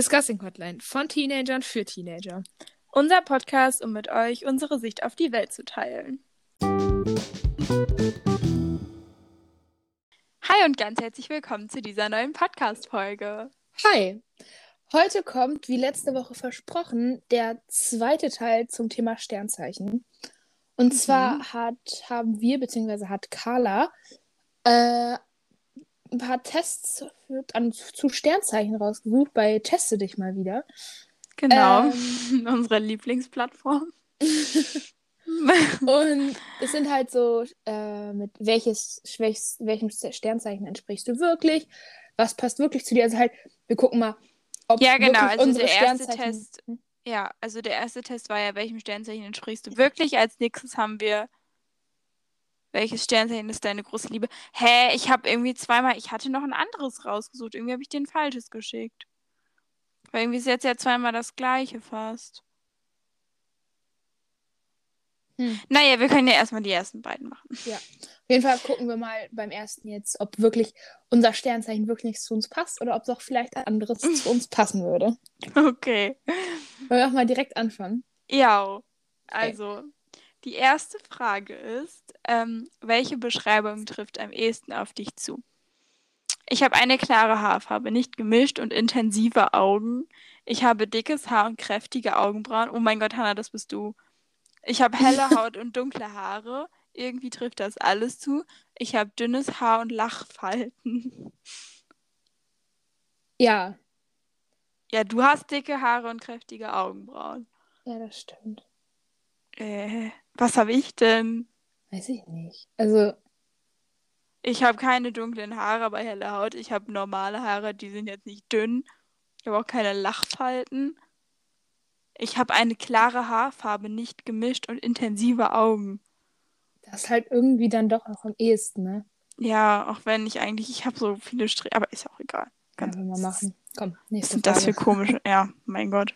Discussing Hotline von Teenagern für Teenager. Unser Podcast, um mit euch unsere Sicht auf die Welt zu teilen. Hi und ganz herzlich willkommen zu dieser neuen Podcast-Folge. Hi! Heute kommt, wie letzte Woche versprochen, der zweite Teil zum Thema Sternzeichen. Und Mhm. zwar hat, haben wir, beziehungsweise hat Carla, äh, ein paar Tests für, an, zu Sternzeichen rausgesucht bei Teste dich mal wieder. Genau, Ähm. unsere Lieblingsplattform. Und es sind halt so, äh, mit welches, welches, welchem Sternzeichen entsprichst du wirklich? Was passt wirklich zu dir? Also halt, wir gucken mal, ob Ja, genau, wirklich also unsere der erste Sternzeichen. Test- ja, also der erste Test war ja, welchem Sternzeichen entsprichst du wirklich? Als nächstes haben wir, welches Sternzeichen ist deine große Liebe? Hä, ich habe irgendwie zweimal, ich hatte noch ein anderes rausgesucht. Irgendwie habe ich dir ein falsches geschickt. Weil irgendwie ist jetzt ja zweimal das gleiche fast. Hm. Naja, wir können ja erstmal die ersten beiden machen. Auf jeden Fall gucken wir mal beim ersten jetzt, ob wirklich unser Sternzeichen wirklich zu uns passt oder ob es auch vielleicht ein anderes zu uns passen würde. Okay. Wollen wir auch mal direkt anfangen? Ja, also die erste Frage ist, ähm, welche Beschreibung trifft am ehesten auf dich zu? Ich habe eine klare Haarfarbe, nicht gemischt und intensive Augen. Ich habe dickes Haar und kräftige Augenbrauen. Oh mein Gott, Hannah, das bist du. Ich habe helle Haut und dunkle Haare. Irgendwie trifft das alles zu. Ich habe dünnes Haar und Lachfalten. Ja, Ja, du hast dicke Haare und kräftige Augenbrauen. ja, das stimmt. Äh, was habe ich denn? Weiß ich nicht. Also, Ich habe keine dunklen Haare, aber helle Haut. Ich habe normale Haare, die sind jetzt nicht dünn. Ich habe auch keine Lachfalten. Ich habe eine klare Haarfarbe, nicht gemischt und intensive Augen. das ist halt irgendwie dann doch noch am ehesten, ne? Ja, auch wenn ich eigentlich, ich habe so viele Striche, aber ist auch egal. Ganz Können wir mal machen. Komm, Was nächste sind das für Frage. komische? Ja, mein Gott.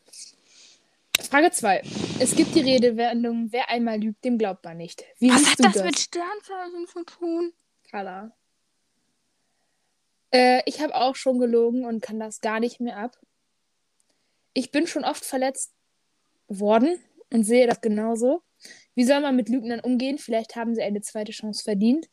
Frage 2. Es gibt die Redewendung, wer einmal lügt, dem glaubt man nicht. Wie Was siehst hat du das, das, mit Sternzeichen zu tun? Carla? Äh, ich habe auch schon gelogen und kann das gar nicht mehr ab. Ich bin schon oft verletzt worden und sehe das genauso. Wie soll man mit Lügnern umgehen? Vielleicht haben sie eine zweite Chance verdient.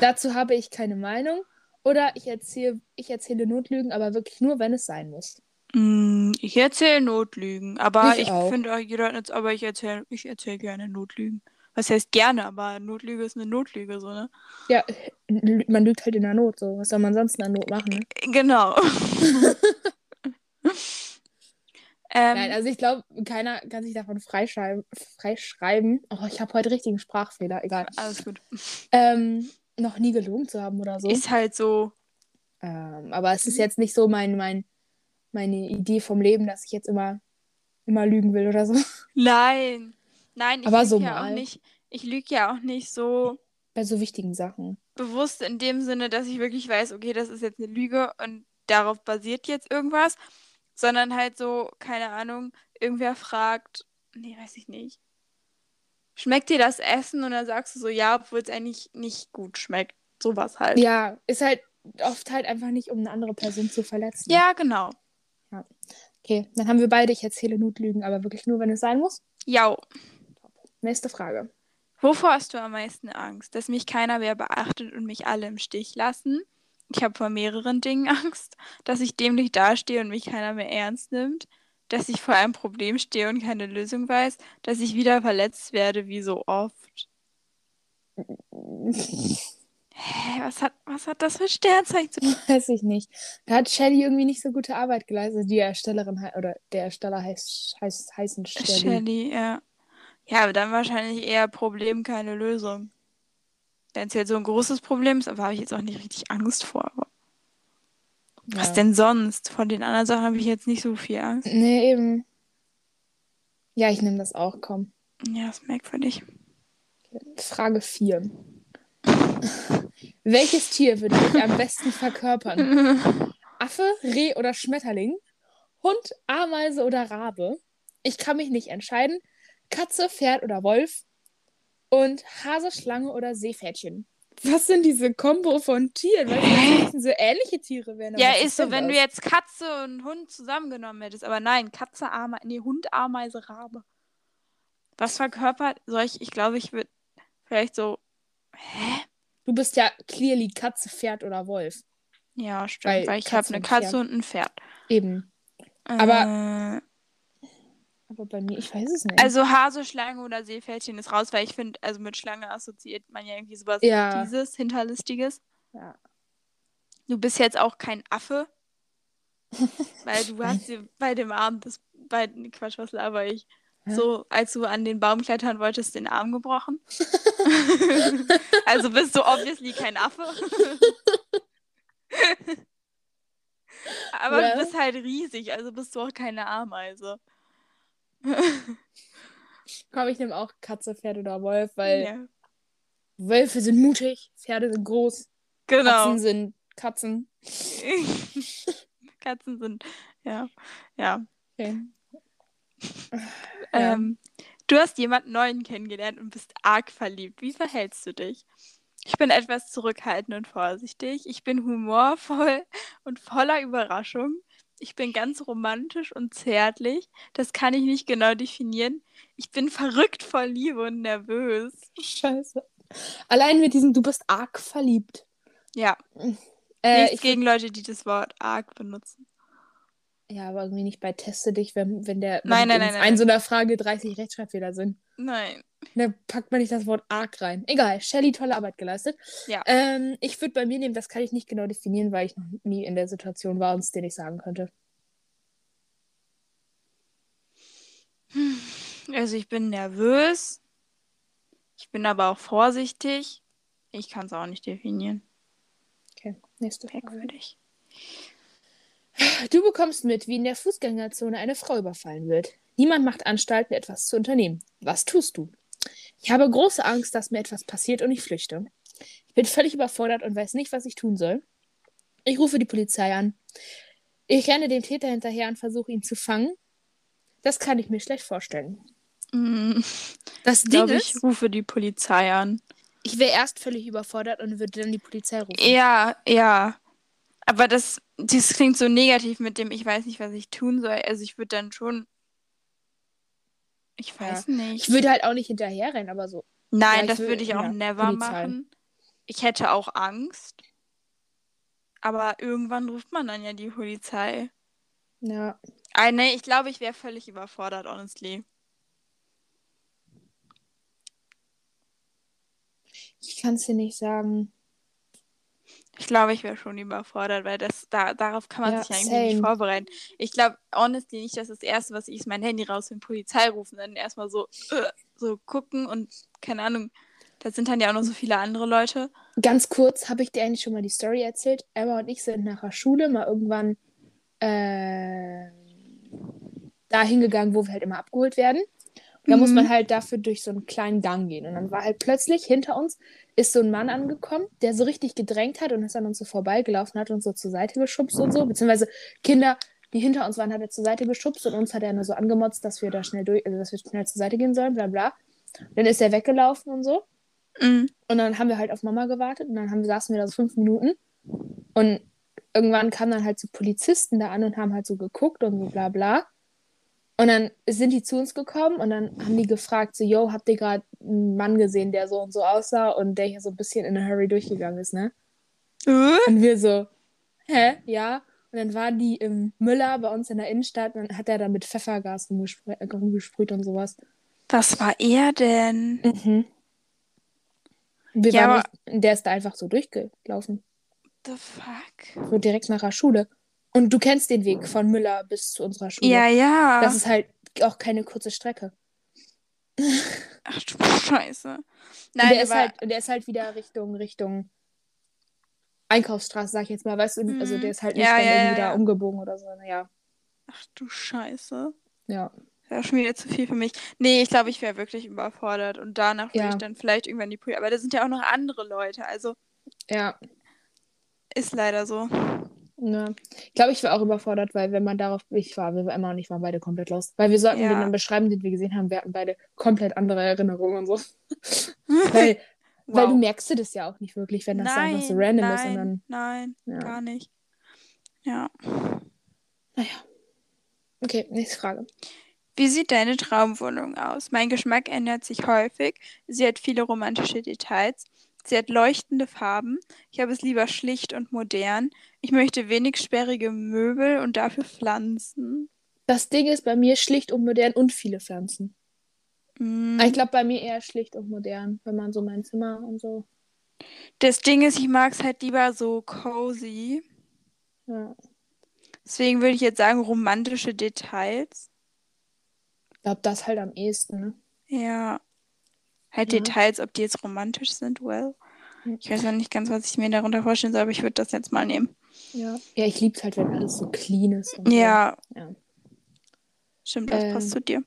Dazu habe ich keine Meinung. Oder ich erzähle, ich erzähle Notlügen, aber wirklich nur, wenn es sein muss. Mm, Ich erzähle Notlügen, aber Ich ich, auch. finde auch jeder hat jetzt, aber ich erzähle ich erzähl gerne Notlügen. Was heißt gerne, aber Notlüge ist eine Notlüge, so, ne? Ja, lü- man lügt halt in der Not. So. Was soll man sonst in der Not machen? Ne? Genau. ähm, Nein, also ich glaube, keiner kann sich davon freischreiben. freischreiben. Oh, ich habe heute richtigen Sprachfehler, egal. alles gut. Ähm, noch nie gelogen zu haben oder so. Ist halt so, Ähm, aber es ist jetzt nicht so mein, mein, meine Idee vom Leben, dass ich jetzt immer, immer lügen will oder so. nein. Nein, ich Aber lüge so ja mal. auch nicht, ich lüge ja auch nicht so Bei so wichtigen Sachen. bewusst in dem Sinne, dass ich wirklich weiß, okay, das ist jetzt eine Lüge und darauf basiert jetzt irgendwas, sondern halt so, keine Ahnung, irgendwer fragt, nee, weiß ich nicht. Schmeckt dir das Essen? Und dann sagst du so, ja, obwohl es eigentlich nicht gut schmeckt. Sowas halt. Ja, ist halt oft halt einfach nicht, um eine andere Person zu verletzen. Ja, genau. Okay, dann haben wir beide, ich erzähle Notlügen, aber wirklich nur, wenn es sein muss. Ja. Nächste Frage. Wovor hast du am meisten Angst? Dass mich keiner mehr beachtet und mich alle im Stich lassen? Ich habe vor mehreren Dingen Angst. Dass ich dämlich dastehe und mich keiner mehr ernst nimmt? Dass ich vor einem Problem stehe und keine Lösung weiß? Dass ich wieder verletzt werde, wie so oft? Hä, was hat, was hat das für Sternzeichen zu tun? Weiß ich nicht. Da hat Shelly irgendwie nicht so gute Arbeit geleistet. Die Erstellerin oder der Ersteller heißt, heißt heißen Shelly. Shelly, ja. Ja, aber dann wahrscheinlich eher Problem, keine Lösung. Wenn es jetzt so ein großes Problem ist, aber habe ich jetzt auch nicht richtig Angst vor. Aber was Ja. denn sonst? Von den anderen Sachen habe ich jetzt nicht so viel Angst. Nee, eben. Ja, ich nehme das auch, komm. Ja, ist merkwürdig. Frage 4. Welches Tier würde ich am besten verkörpern? Affe, Reh oder Schmetterling? Hund, Ameise oder Rabe? Ich kann mich nicht entscheiden. Katze, Pferd oder Wolf? Und Hase, Schlange oder Seepferdchen? Was sind diese Kombo von Tieren? Weil das so ähnliche Tiere wären. Ja, ist so, wenn du jetzt Katze und Hund zusammengenommen hättest. Aber nein, Katze, Ameise, nee, Hund, Ameise, Rabe. Was verkörpert solch, ich glaube, ich würde vielleicht so, hä? Du bist ja clearly Katze, Pferd oder Wolf. Ja, stimmt, Weil weil, ich habe eine Katze Pferd. und ein Pferd. Eben. Aber, Aber bei mir, ich weiß es nicht. also Hase, Schlange oder Seepferdchen ist raus, weil ich finde, also mit Schlange assoziiert man ja irgendwie sowas Ja. dieses, Hinterlistiges. ja. Du bist jetzt auch kein Affe. weil du hast dir bei dem Arm das, bei, Quatsch, was laber ich? So, als du an den Baum klettern wolltest, den Arm gebrochen. also bist du obviously kein Affe. Aber Well. du bist halt riesig, also bist du auch keine Ameise. Komm, ich nehme auch Katze, Pferd oder Wolf, weil ja. Wölfe sind mutig, Pferde sind groß, Genau. Katzen sind Katzen. Katzen sind, ja, ja. Okay. Ja. Ähm, du hast jemanden neuen kennengelernt und bist arg verliebt. Wie verhältst du dich? Ich bin etwas zurückhaltend und vorsichtig. Ich bin humorvoll und voller Überraschung. Ich bin ganz romantisch und zärtlich. Das kann ich nicht genau definieren. Ich bin verrückt vor Liebe und nervös. Scheiße. Allein mit diesem, du bist arg verliebt. Ja, Äh, nichts ich gegen Leute, die das Wort arg benutzen. Ja, aber irgendwie nicht bei Teste dich, wenn, wenn der wenn Nein, nein, in nein, nein, ein so einer Frage 30 Rechtschreibfehler sind. Nein. Da packt man nicht das Wort arg rein. Egal, Shelly, tolle Arbeit geleistet. Ja. Ähm, ich würde bei mir nehmen, das kann ich nicht genau definieren, weil ich noch nie in der Situation war und es dir nicht sagen könnte. Also ich bin nervös. Ich bin aber auch vorsichtig. Ich kann es auch nicht definieren. Okay, nächste Frage. Merkwürdig. Du bekommst mit, wie in der Fußgängerzone eine Frau überfallen wird. Niemand macht Anstalten, etwas zu unternehmen. Was tust du? Ich habe große Angst, dass mir etwas passiert und ich flüchte. Ich bin völlig überfordert und weiß nicht, was ich tun soll. Ich rufe die Polizei an. Ich renne dem Täter hinterher und versuche ihn zu fangen. Das kann ich mir schlecht vorstellen. Mm, Das Ich Ding glaube, ist, ich rufe die Polizei an. ich wäre erst völlig überfordert und würde dann die Polizei rufen. Ja, ja. Aber das, das klingt so negativ mit dem, ich weiß nicht, was ich tun soll. Also ich würde dann schon. Ich weiß nicht. Ich würde halt auch nicht hinterher rennen, aber so. Nein, Ja, das würde ich auch ja, never machen. Ich hätte auch Angst. Aber irgendwann ruft man dann ja die Polizei. Ja. Ah, nee, ich glaube, ich wäre völlig überfordert, honestly. Ich kann es dir nicht sagen. Ich glaube, ich wäre schon überfordert, weil das da, darauf kann man Ja, sich ja irgendwie nicht same. vorbereiten. Ich glaube, honestly, nicht, dass das Erste, was ich ist, mein Handy raus und Polizei rufen, dann erstmal so, äh, so gucken und keine Ahnung. Da sind dann ja auch noch so viele andere Leute. Ganz kurz, habe ich dir eigentlich schon mal die Story erzählt? Emma und ich sind nach der Schule mal irgendwann äh, da hingegangen, wo wir halt immer abgeholt werden. Und da muss Mhm. man halt dafür durch so einen kleinen Gang gehen. Und dann war halt plötzlich hinter uns ist so ein Mann angekommen, der so richtig gedrängt hat und ist an uns so vorbeigelaufen, hat uns so zur Seite geschubst und so. Beziehungsweise Kinder, die hinter uns waren, hat er zur Seite geschubst und uns hat er nur so angemotzt, dass wir da schnell durch, also dass wir schnell zur Seite gehen sollen, bla bla. Dann ist er weggelaufen und so. Mhm. Und dann haben wir halt auf Mama gewartet und dann haben, saßen wir da so fünf Minuten. Und irgendwann kamen dann halt so Polizisten da an und haben halt so geguckt und so bla bla. Und dann sind die zu uns gekommen und dann haben die gefragt, so, yo, habt ihr gerade einen Mann gesehen, der so und so aussah und der hier so ein bisschen in a hurry durchgegangen ist, ne? Äh? Und wir so, hä? Ja. Und dann waren die im Müller bei uns in der Innenstadt und dann hat er da mit Pfeffergas rumgespr äh, rumgesprüht und sowas. Was war er denn? Mhm. Wir Ja, waren nicht, der ist da einfach so durchgelaufen. The fuck? So direkt nach der Schule. Und du kennst den Weg von Müller bis zu unserer Schule. Ja, ja. Das ist halt auch keine kurze Strecke. Ach du Scheiße. und Nein, der ist halt, und der ist halt wieder Richtung, Richtung Einkaufsstraße, sag ich jetzt mal. Weißt du, also Mhm. der ist halt nicht Ja, dann ja, irgendwie ja, da umgebogen oder so. Naja, ach du Scheiße. ja. Das ist schon wieder zu viel für mich. Nee, ich glaube, ich wäre wirklich überfordert. Und danach würde ich dann vielleicht irgendwann die Polizei. Aber da sind ja auch noch andere Leute. Also Ja. ist leider so. Ne. Ich glaube, ich war auch überfordert, weil wenn man darauf, ich war, wir Emma und ich waren beide komplett lost. Weil wir sollten Ja. den dann beschreiben, den wir gesehen haben, wir hatten beide komplett andere Erinnerungen und so. weil Wow. Weil du merkst du das ja auch nicht wirklich, wenn das nein, einfach so random nein, ist. Und dann, nein, Ja. gar nicht. Ja. naja. Okay, nächste Frage. Wie sieht deine Traumwohnung aus? Mein Geschmack ändert sich häufig. Sie hat viele romantische Details. Sie hat leuchtende Farben. Ich habe es lieber schlicht und modern. Ich möchte wenig sperrige Möbel und dafür Pflanzen. Das Ding ist bei mir schlicht und modern und viele Pflanzen. Mm. Ich glaube bei mir eher schlicht und modern, wenn man so mein Zimmer und so. Das Ding ist, ich mag es halt lieber so cozy. Ja. Deswegen würde ich jetzt sagen, romantische Details. Ich glaube, das halt am ehesten, ne? Ja. Halt Ja. Details, ob die jetzt romantisch sind, well. Ich weiß noch nicht ganz, was ich mir darunter vorstellen soll, aber ich würde das jetzt mal nehmen. Ja. Ja, ich liebe es halt, wenn alles so clean ist. Ja. Ja. Stimmt, das passt Ähm, zu dir.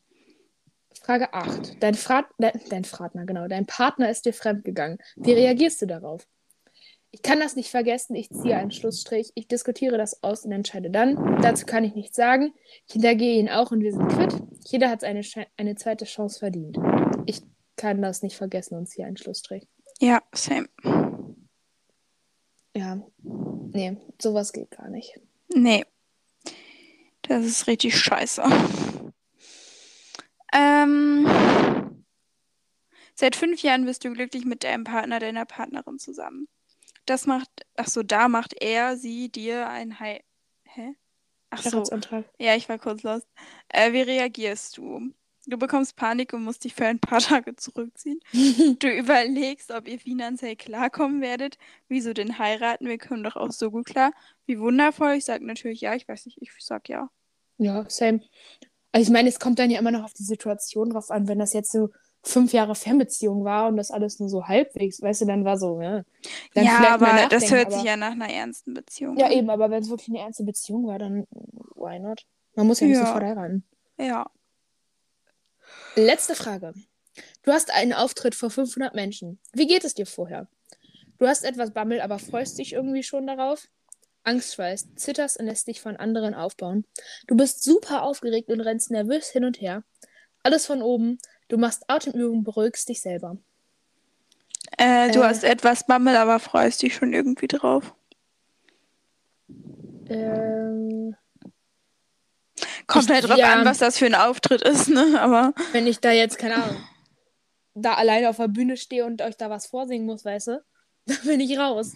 So. Frage 8. Dein, Frat, dein, dein Partner, genau. Dein Partner ist dir fremdgegangen. Wie reagierst du darauf? Ich kann das nicht vergessen. Ich ziehe einen Schlussstrich. Ich diskutiere das aus und entscheide dann. Dazu kann ich nichts sagen. Ich hintergehe ihn auch und wir sind quitt. Jeder hat eine, eine zweite Chance verdient. Ich kann das nicht vergessen und ziehe einen Schlussstrich. Ja, same. Ja. Nee, sowas geht gar nicht. Nee. Das ist richtig scheiße. Ähm, seit fünf Jahren bist du glücklich mit deinem Partner, deiner Partnerin zusammen. Das macht, ach so, da macht er, sie, dir ein Hei... Hä? Ach so, ja, ich war kurz lost. Äh, wie reagierst du? Du bekommst Panik und musst dich für ein paar Tage zurückziehen. Du überlegst, ob ihr finanziell klarkommen werdet. Wieso denn heiraten? Wir können doch auch so gut klar. Wie wundervoll. Ich sag natürlich ja. Ich weiß nicht, ich sag ja. Ja, same. Also ich meine, es kommt dann ja immer noch auf die Situation drauf an, wenn das jetzt so fünf Jahre Fernbeziehung war und das alles nur so halbwegs, weißt du, dann war so, ja. Dann ja, aber das hört sich ja nach einer ernsten Beziehung Ja, an. eben, aber wenn es wirklich eine ernste Beziehung war, dann why not? Man muss ja nicht Ja. sofort heiraten. Ja. Letzte Frage. Du hast einen Auftritt vor 500 Menschen. Wie geht es dir vorher? Du hast etwas Bammel, aber freust dich irgendwie schon darauf? Angstschweiß, zitterst und lässt dich von anderen aufbauen. Du bist super aufgeregt und rennst nervös hin und her. Alles von oben. Du machst Atemübungen, beruhigst dich selber. Äh, du Äh. hast etwas Bammel, aber freust dich schon irgendwie drauf. Ähm, Kommt halt drauf ja. an, was das für ein Auftritt ist, ne? Aber wenn ich da jetzt, keine Ahnung, da alleine auf der Bühne stehe und euch da was vorsingen muss, weißt du, dann bin ich raus.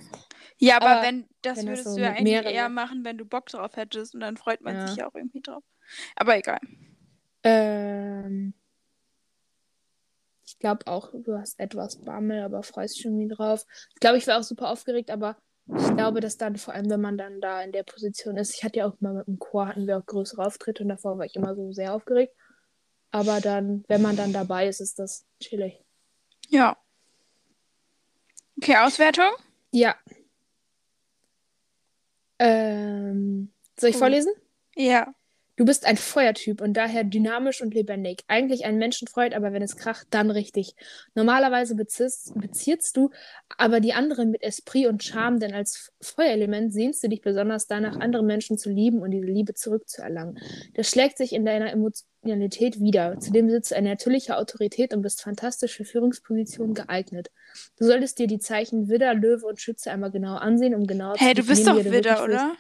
ja, aber, Aber wenn das wenn das würdest so du ja eigentlich mehreren- eher machen, wenn du Bock drauf hättest und dann freut man Ja. sich ja auch irgendwie drauf. Aber egal. Ähm, ich glaube auch, du hast etwas Bammel, aber freust dich irgendwie drauf. Ich glaube, ich war auch super aufgeregt, aber ich glaube, dass dann, vor allem, wenn man dann da in der Position ist, ich hatte ja auch mal mit dem Chor, hatten wir auch größere Auftritte und davor war ich immer so sehr aufgeregt. Aber dann, wenn man dann dabei ist, ist das chillig. Ja. Okay, Auswertung? Ja. Ähm, soll ich Oh. vorlesen? Ja. Du bist ein Feuertyp und daher dynamisch und lebendig. Eigentlich ein Menschenfreund, aber wenn es kracht, dann richtig. Normalerweise beziehst, beziehst du aber die anderen mit Esprit und Charme, denn als Feuerelement sehnst du dich besonders danach, andere Menschen zu lieben und diese Liebe zurückzuerlangen. Das schlägt sich in deiner Emotionalität wieder. Zudem besitzt du eine natürliche Autorität und bist fantastisch für Führungspositionen geeignet. Du solltest dir die Zeichen Widder, Löwe und Schütze einmal genau ansehen, um genau Hey, zu du bist doch Widder, oder?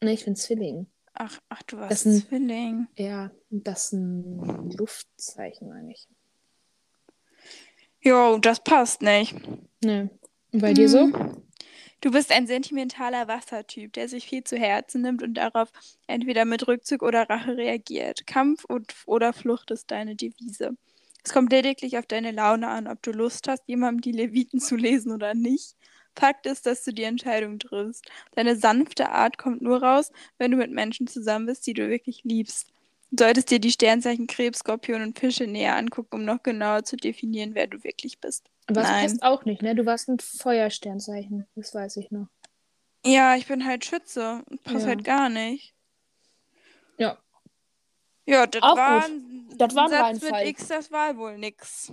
Nee, ich bin Zwilling. Ach, ach, du warst Das sind- Zwilling. Ja, das ist ein Luftzeichen, meine ich. Jo, das passt nicht. Ne. Und bei dir so? Hm. Du bist ein sentimentaler Wassertyp, der sich viel zu Herzen nimmt und darauf entweder mit Rückzug oder Rache reagiert. Kampf und, oder Flucht ist deine Devise. Es kommt lediglich auf deine Laune an, ob du Lust hast, jemandem die Leviten zu lesen oder nicht. Fakt ist, dass du die Entscheidung triffst. Deine sanfte Art kommt nur raus, wenn du mit Menschen zusammen bist, die du wirklich liebst. Du solltest dir die Sternzeichen Krebs, Skorpion und Fische näher angucken, um noch genauer zu definieren, wer du wirklich bist. Aber das Nein. passt auch nicht, ne? Du warst ein Feuersternzeichen. Das weiß ich noch. Ja, ich bin halt Schütze. Passt Ja. halt gar nicht. Ja. Ja, das Auch war gut. ein Das war ein Satz mit. X, das war wohl nix.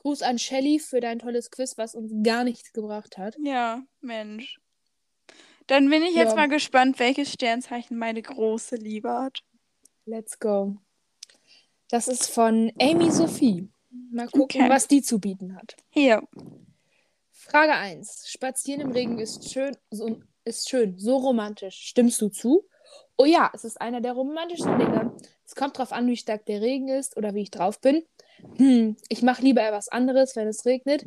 Gruß an Shelly für dein tolles Quiz, was uns gar nichts gebracht hat. Ja, Mensch. Dann bin ich jetzt Ja. mal gespannt, welches Sternzeichen meine große Liebe hat. Let's go. Das ist von Amy Sophie. Mal gucken, Okay. was die zu bieten hat. Hier. Frage 1. Spazieren im Regen ist schön, so, ist schön, so romantisch. Stimmst du zu? Oh ja, es ist einer der romantischsten Dinge. Es kommt darauf an, wie stark der Regen ist oder wie ich drauf bin. Hm, ich mache lieber etwas anderes, wenn es regnet.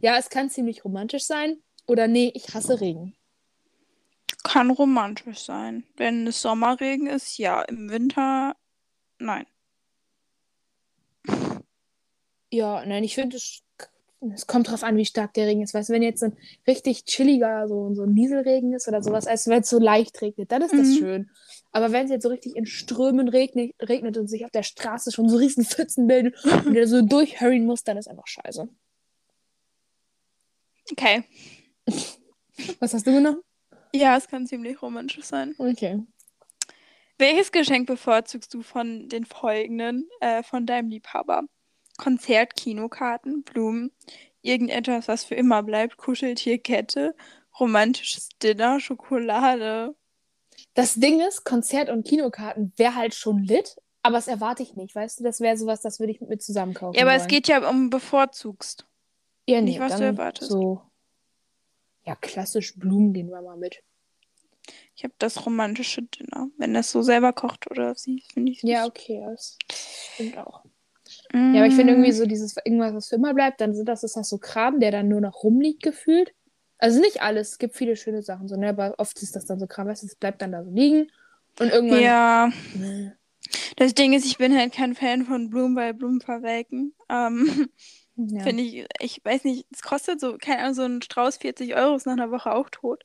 Ja, es kann ziemlich romantisch sein. Oder nee, ich hasse Regen. Kann romantisch sein. Wenn es Sommerregen ist, ja. Im Winter, nein. Ja, nein, ich finde, es, es kommt drauf an, wie stark der Regen ist. Weißt du, wenn jetzt so ein richtig chilliger, so, so ein Nieselregen ist oder sowas, als wenn es so leicht regnet, dann ist das Mhm. schön. Aber wenn es jetzt so richtig in Strömen regnet, regnet und sich auf der Straße schon so riesen Pfützen bilden und der so durchhurryen muss, dann ist einfach scheiße. Okay. Was hast du genommen? Ja, es kann ziemlich romantisch sein. Okay. Welches Geschenk bevorzugst du von den folgenden, äh, von deinem Liebhaber? Konzert, Kinokarten, Blumen, irgendetwas, was für immer bleibt, Kuscheltierkette, romantisches Dinner, Schokolade. Das Ding ist, Konzert- und Kinokarten wäre halt schon lit, aber das erwarte ich nicht, weißt du? Das wäre sowas, das würde ich mit mir zusammen kaufen Ja, aber es wollen. geht ja um bevorzugst. ja, nicht, was du erwartest. So, ja, klassisch Blumen gehen wir mal mit. Ich habe das romantische Dinner. Wenn das so selber kocht oder sie, finde ich. Ja, okay, das stimmt auch. Mm. Ja, aber ich finde irgendwie so dieses irgendwas, was für immer bleibt, dann sind das, ist das so Kram, der dann nur noch rumliegt gefühlt. Also nicht alles, es gibt viele schöne Sachen, so, ne? aber oft ist das dann so Kram, weißt du, es bleibt dann da so liegen und irgendwann. Ja, Ne. das Ding ist, ich bin halt kein Fan von Blumen, weil Blumen verwelken. Ähm, Ja. Finde ich, ich weiß nicht, es kostet so, keine Ahnung, so ein Strauß 40 Euro, ist nach einer Woche auch tot.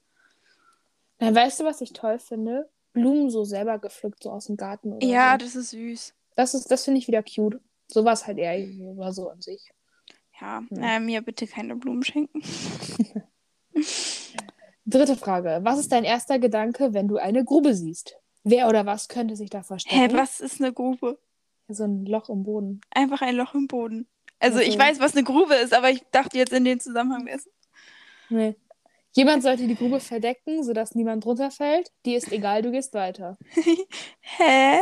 Na, weißt du, was ich toll finde? Blumen so selber gepflückt, so aus dem Garten Ja, so. das ist süß. Das ist, das finde ich wieder cute. Sowas halt eher war so an sich. Ja, Ja. äh, mir bitte keine Blumen schenken. Dritte Frage. Was ist dein erster Gedanke, wenn du eine Grube siehst? Wer oder was könnte sich da Hä, verstecken? was ist eine Grube? So ein Loch im Boden. Einfach ein Loch im Boden. Also, Also- ich weiß, was eine Grube ist, aber ich dachte jetzt in dem Zusammenhang wäre es. Nee. Jemand sollte die Grube verdecken, sodass niemand drunter fällt. Die ist egal, du gehst weiter. Hä?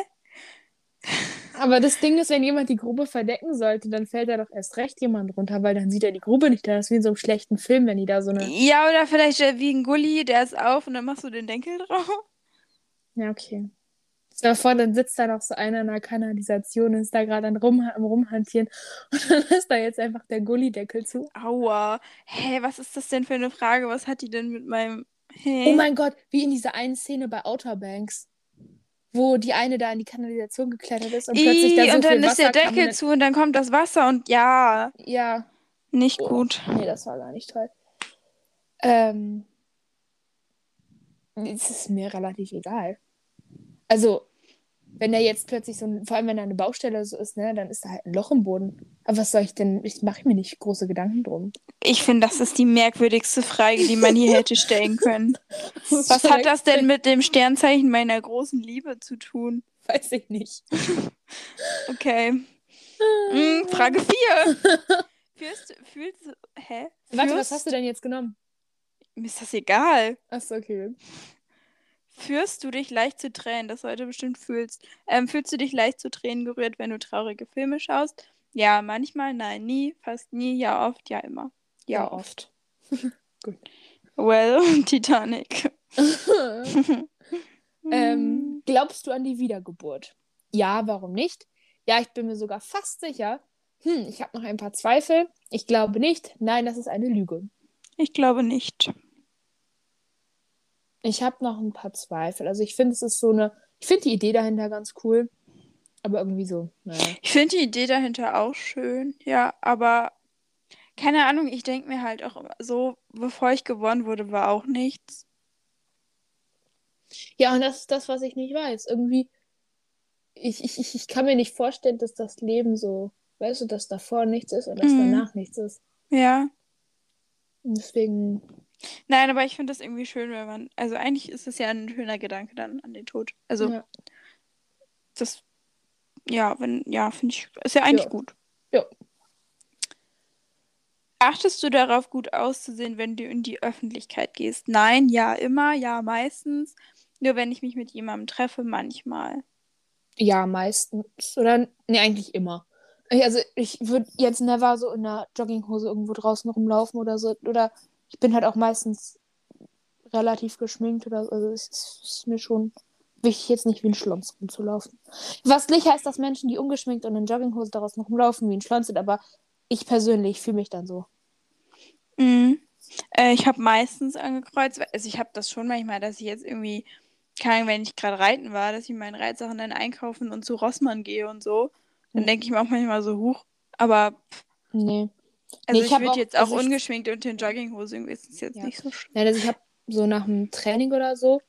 Aber das Ding ist, wenn jemand die Grube verdecken sollte, dann fällt da doch erst recht jemand runter, weil dann sieht er die Grube nicht. Das ist wie in so einem schlechten Film, wenn die da so eine. Ja, oder vielleicht äh, wie ein Gully, der ist auf und dann machst du den Deckel drauf. Ja, okay. Stell dir vor, dann sitzt da noch so einer in der Kanalisation und ist da gerade am, Rum am Rumhantieren und dann ist da jetzt einfach der Gullideckel zu. Aua. Hä, was ist das denn für eine Frage? Was hat die denn mit meinem. Hä? Oh mein Gott, wie in dieser einen Szene bei Outer Banks, wo die eine da in die Kanalisation geklettert ist und plötzlich da so und dann ist der Wasser kam Deckel zu und dann kommt das Wasser und ja, Ja, nicht Oh. gut. nee, das war gar nicht toll. Ähm, es ist mir relativ egal. Also, wenn da jetzt plötzlich so ein, vor allem wenn da eine Baustelle so ist, ne, dann ist da halt ein Loch im Boden. Aber was soll ich denn, ich mache mir nicht große Gedanken drum. Ich finde, das ist die merkwürdigste Frage, die man hier hätte stellen können. Was hat das denn mit dem Sternzeichen meiner großen Liebe zu tun? Weiß ich nicht. Okay. Mm, Frage 4. Fühlst, fühlst, hä? Warte, was hast du denn jetzt genommen? Mir ist das egal. Achso, okay. Führst du dich leicht zu Tränen? Das heute bestimmt fühlst. Ähm, fühlst du dich leicht zu Tränen gerührt, wenn du traurige Filme schaust? Ja, manchmal, nein, nie, fast nie, ja, oft, ja, immer. Ja, oft. Well, Titanic. ähm, glaubst du an die Wiedergeburt? Ja, warum nicht? Ja, ich bin mir sogar fast sicher. Hm, ich habe noch ein paar Zweifel. Ich glaube nicht. Nein, das ist eine Lüge. Ich glaube nicht. Ich habe noch ein paar Zweifel. Also ich finde, es ist so eine. Ich finde die Idee dahinter ganz cool. Aber irgendwie so, naja. Ich finde die Idee dahinter auch schön, ja, aber keine Ahnung, ich denke mir halt auch immer so, bevor ich geboren wurde, war auch nichts. Ja, und das ist das, was ich nicht weiß. Irgendwie, ich, ich, ich, ich kann mir nicht vorstellen, dass das Leben so, weißt du, dass davor nichts ist und dass Mhm. danach nichts ist. Ja. Und deswegen, Nein, aber ich finde das irgendwie schön, wenn man, also eigentlich ist es ja ein schöner Gedanke dann an den Tod. Also ja. das, ja, wenn, ja, finde ich, ist ja eigentlich Ja. gut. Ja. Achtest du darauf, gut auszusehen, wenn du in die Öffentlichkeit gehst? Nein, ja, immer, ja, meistens. Nur wenn ich mich mit jemandem treffe, manchmal. Ja, meistens. Oder, nee, eigentlich immer. Also, ich würde jetzt never so in einer Jogginghose irgendwo draußen rumlaufen oder so. Oder Ich bin halt auch meistens relativ geschminkt oder so. Also es ist mir schon wichtig, jetzt nicht wie ein Schlons rumzulaufen. Was nicht heißt, dass Menschen, die ungeschminkt und in Jogginghose daraus noch rumlaufen, wie ein Schlons sind, aber ich persönlich fühle mich dann so. Mhm. Äh, ich habe meistens angekreuzt, also ich habe das schon manchmal, dass ich jetzt irgendwie, keine Ahnung, wenn ich gerade reiten war, dass ich meine Reitsachen dann einkaufen und zu Rossmann gehe und so. Dann mhm. denke ich mir auch manchmal so, huch, aber. Nee. Also nee, ich, ich würde jetzt auch also ungeschminkt und in Jogginghose irgendwie ist es jetzt ja. nicht so schlimm. Ja, also ich habe so nach dem Training oder so,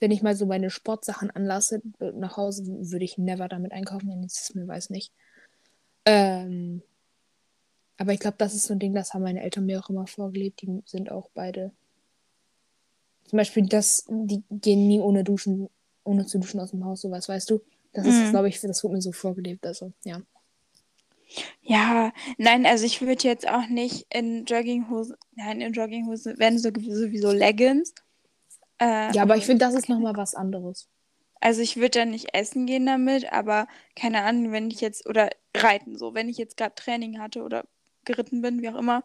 wenn ich mal so meine Sportsachen anlasse, äh, nach Hause würde ich never damit einkaufen, ich es mir weiß nicht. Ähm, aber ich glaube, das ist so ein Ding, das haben meine Eltern mir auch immer vorgelebt. Die sind auch beide. Zum Beispiel, das, die gehen nie ohne Duschen, ohne zu duschen aus dem Haus, sowas, weißt du? Das ist, mhm. glaube ich, das wurde mir so vorgelebt. Also, ja. Ja, nein, also ich würde jetzt auch nicht in Jogginghose, nein, in Jogginghose, wenn so, sowieso Leggings. Äh, ja, aber ich finde, das ist nochmal was anderes. Also ich würde dann nicht essen gehen damit, aber keine Ahnung, wenn ich jetzt, oder reiten so, wenn ich jetzt gerade Training hatte oder geritten bin, wie auch immer,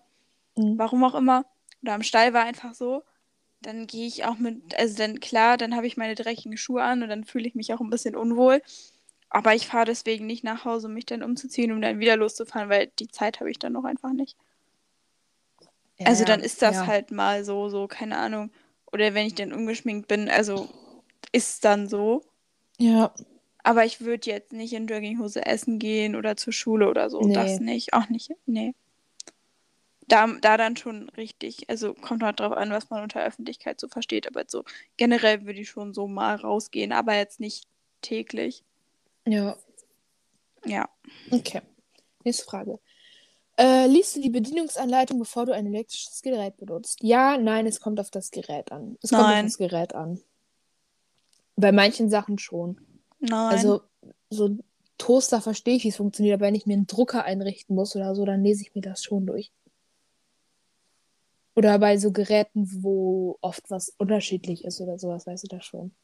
mhm. warum auch immer, oder am Stall war einfach so, dann gehe ich auch mit, also dann klar, dann habe ich meine dreckigen Schuhe an und dann fühle ich mich auch ein bisschen unwohl. Aber ich fahre deswegen nicht nach Hause, um mich dann umzuziehen, um dann wieder loszufahren, weil die Zeit habe ich dann noch einfach nicht. Ja, also dann ist das ja. halt mal so, so, keine Ahnung. Oder wenn ich dann ungeschminkt bin, also ist dann so. Ja. Aber ich würde jetzt nicht in Jogginghose essen gehen oder zur Schule oder so. Nee. Das nicht. Auch nicht. Nee da, da dann schon richtig, also kommt halt drauf an, was man unter Öffentlichkeit so versteht, aber so generell würde ich schon so mal rausgehen, aber jetzt nicht täglich. Ja. Ja. Okay. Nächste Frage. Äh, liest du die Bedienungsanleitung, bevor du ein elektrisches Gerät benutzt? Ja, nein, es kommt auf das Gerät an. Es nein. kommt auf das Gerät an. Bei manchen Sachen schon. Nein. Also, so Toaster verstehe ich, wie es funktioniert, aber wenn ich mir einen Drucker einrichten muss oder so, dann lese ich mir das schon durch. Oder bei so Geräten, wo oft was unterschiedlich ist oder sowas, weißt du das schon.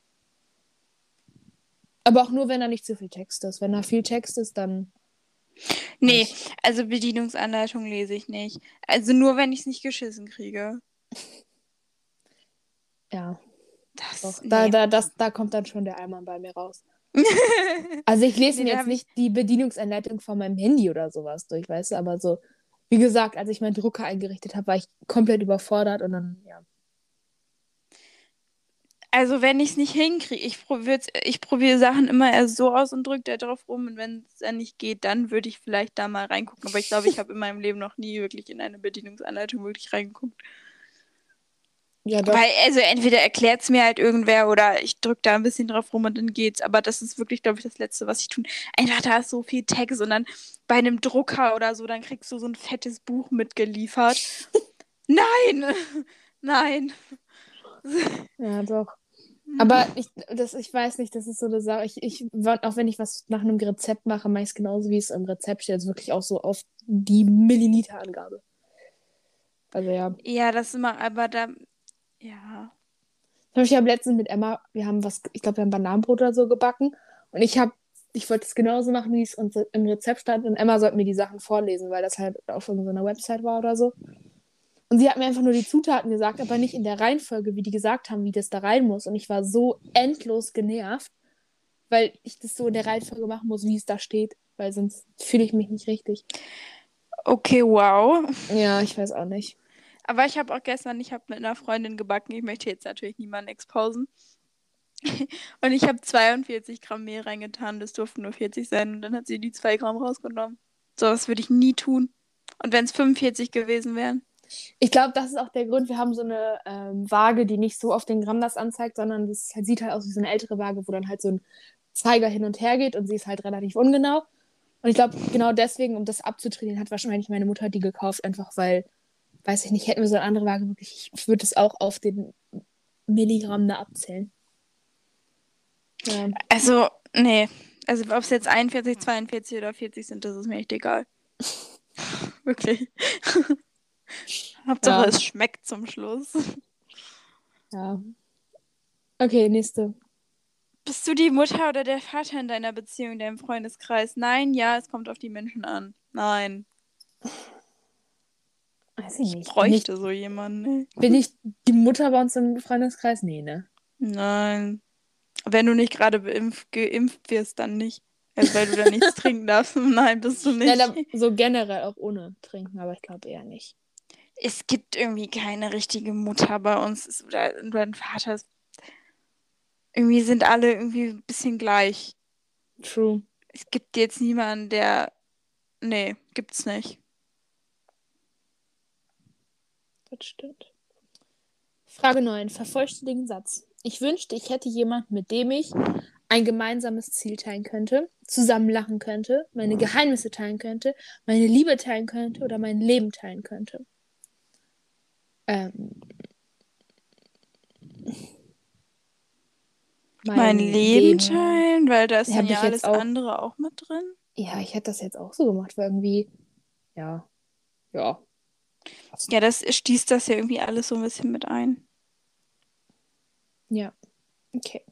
Aber auch nur, wenn da nicht zu viel Text ist. Wenn da viel Text ist, dann. Nee, also Bedienungsanleitung lese ich nicht. Also nur, wenn ich es nicht geschissen kriege. Ja. Das, Doch, nee. da, da, das, da kommt dann schon der Eimer bei mir raus. also ich lese nee, mir jetzt nicht die Bedienungsanleitung von meinem Handy oder sowas durch, weißt du, aber so wie gesagt, als ich meinen Drucker eingerichtet habe, war ich komplett überfordert und dann, ja. Also, wenn ich es nicht hinkriege, ich, ich probiere Sachen immer erst so aus und drücke da drauf rum und wenn es dann nicht geht, dann würde ich vielleicht da mal reingucken. Aber ich glaube, ich habe in meinem Leben noch nie wirklich in eine Bedienungsanleitung wirklich reingeguckt. Ja, doch. Weil, also entweder erklärt es mir halt irgendwer oder ich drücke da ein bisschen drauf rum und dann geht's. Aber das ist wirklich, glaube ich, das Letzte, was ich tun. Einfach da ist so viel Text und dann bei einem Drucker oder so, dann kriegst du so ein fettes Buch mitgeliefert. Nein! Nein! Ja, doch. Aber ich, das, ich weiß nicht, das ist so eine Sache. Ich, ich, auch wenn ich was nach einem Rezept mache, meist genauso wie es im Rezept steht. Also wirklich auch so auf die Milliliterangabe. Also ja. Ja, das ist immer, aber da, ja. Ich habe letztens mit Emma, wir haben was, ich glaube, wir haben Bananenbrot oder so gebacken. Und ich habe, ich wollte es genauso machen, wie es uns im Rezept stand. Und Emma sollte mir die Sachen vorlesen, weil das halt auf irgendeiner Website war oder so. Und sie hat mir einfach nur die Zutaten gesagt, aber nicht in der Reihenfolge, wie die gesagt haben, wie das da rein muss. Und ich war so endlos genervt, weil ich das so in der Reihenfolge machen muss, wie es da steht. Weil sonst fühle ich mich nicht richtig. Okay, wow. Ja, ich weiß auch nicht. Aber ich habe auch gestern, ich habe mit einer Freundin gebacken. Ich möchte jetzt natürlich niemanden exposen. und ich habe 42 Gramm Mehl reingetan. Das durften nur 40 sein. Und dann hat sie die 2 Gramm rausgenommen. So, das würde ich nie tun. Und wenn es 45 gewesen wären. Ich glaube, das ist auch der Grund. Wir haben so eine ähm, Waage, die nicht so auf den Gramm das anzeigt, sondern das sieht halt aus wie so eine ältere Waage, wo dann halt so ein Zeiger hin und her geht und sie ist halt relativ ungenau. Und ich glaube, genau deswegen, um das abzutrainieren, hat wahrscheinlich meine Mutter die gekauft, einfach weil weiß ich nicht, hätten wir so eine andere Waage wirklich, ich würde es auch auf den Milligramm da abzählen. Ja. Also, nee. Also, ob es jetzt 41, 42 oder 40 sind, das ist mir echt egal. wirklich. Hauptsache, ja. es schmeckt zum Schluss. Ja. Okay, nächste. Bist du die Mutter oder der Vater in deiner Beziehung, in deinem Freundeskreis? Nein, ja, es kommt auf die Menschen an. Nein. Weiß ich nicht. Ich bräuchte so jemanden. Ne? Bin ich die Mutter bei uns im Freundeskreis? Nee, ne? Nein. Wenn du nicht gerade geimpft wirst, dann nicht. Also weil du da nichts trinken darfst. Nein, bist du nicht. Ja, so generell auch ohne trinken, aber ich glaube eher nicht. Es gibt irgendwie keine richtige Mutter bei uns. Oder dein Vater ist. Irgendwie sind alle irgendwie ein bisschen gleich. True. Es gibt jetzt niemanden, der. Nee, gibt's nicht. Das stimmt. Frage 9. Vervollständigen Satz. Ich wünschte, ich hätte jemanden, mit dem ich ein gemeinsames Ziel teilen könnte, zusammen lachen könnte, meine Geheimnisse teilen könnte, meine Liebe teilen könnte oder mein Leben teilen könnte. Ähm, mein, mein Leben, Leben, teilen, weil da ist ja alles auch, andere auch mit drin. Ja, ich hätte das jetzt auch so gemacht, weil irgendwie, ja, ja. Ja, das stieß das ja irgendwie alles so ein bisschen mit ein. Ja, okay.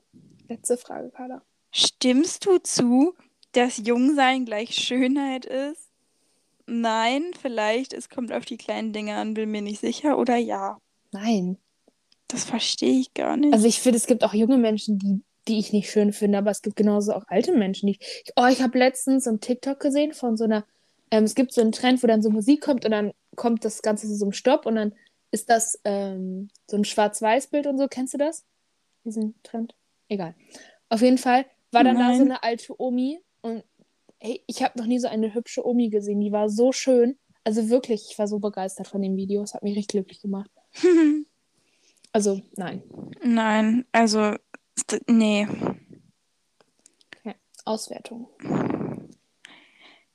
Letzte Frage, Carla. Stimmst du zu, dass Jungsein gleich Schönheit ist? Nein, vielleicht, es kommt auf die kleinen Dinge an, bin mir nicht sicher, oder ja? Nein. Das verstehe ich gar nicht. Also ich finde, es gibt auch junge Menschen, die, die ich nicht schön finde, aber es gibt genauso auch alte Menschen, die ich. Oh, ich habe letztens so einen TikTok gesehen von so einer. Ähm, es gibt so einen Trend, wo dann so Musik kommt und dann kommt das Ganze zu so einem Stopp und dann ist das ähm, so ein Schwarz-Weiß-Bild und so. Kennst du das? Diesen Trend? Egal. Auf jeden Fall war dann Nein. da so eine alte Omi und ey, ich habe noch nie so eine hübsche Omi gesehen. Die war so schön. Also wirklich, ich war so begeistert von dem Video. Es hat mich richtig glücklich gemacht. also, nein. Nein, also, nee. Ja, Auswertung.